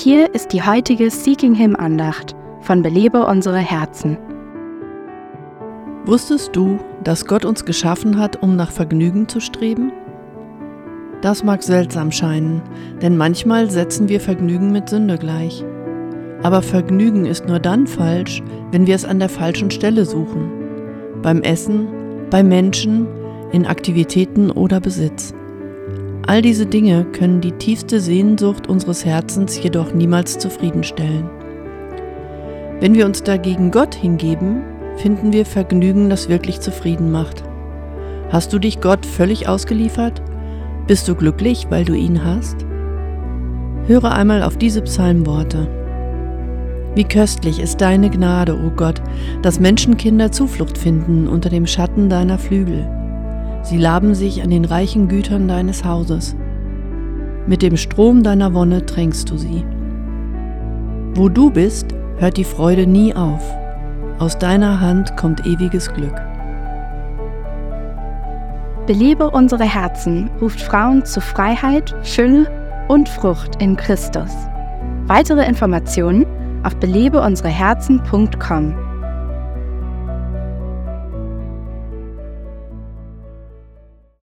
Hier ist die heutige Seeking Him Andacht von Belebe unsere Herzen. Wusstest du, dass Gott uns geschaffen hat, um nach Vergnügen zu streben? Das mag seltsam scheinen, denn manchmal setzen wir Vergnügen mit Sünde gleich. Aber Vergnügen ist nur dann falsch, wenn wir es an der falschen Stelle suchen. Beim Essen, bei Menschen, in Aktivitäten oder Besitz. All diese Dinge können die tiefste Sehnsucht unseres Herzens jedoch niemals zufriedenstellen. Wenn wir uns dagegen Gott hingeben, finden wir Vergnügen, das wirklich zufrieden macht. Hast du dich Gott völlig ausgeliefert? Bist du glücklich, weil du ihn hast? Höre einmal auf diese Psalmworte. Wie köstlich ist deine Gnade, o oh Gott, dass Menschenkinder Zuflucht finden unter dem Schatten deiner Flügel. Sie laben sich an den reichen Gütern deines Hauses. Mit dem Strom deiner Wonne tränkst du sie. Wo du bist, hört die Freude nie auf. Aus deiner Hand kommt ewiges Glück. Belebe unsere Herzen ruft Frauen zu Freiheit, Fülle und Frucht in Christus. Weitere Informationen auf belebeunsereherzen.com.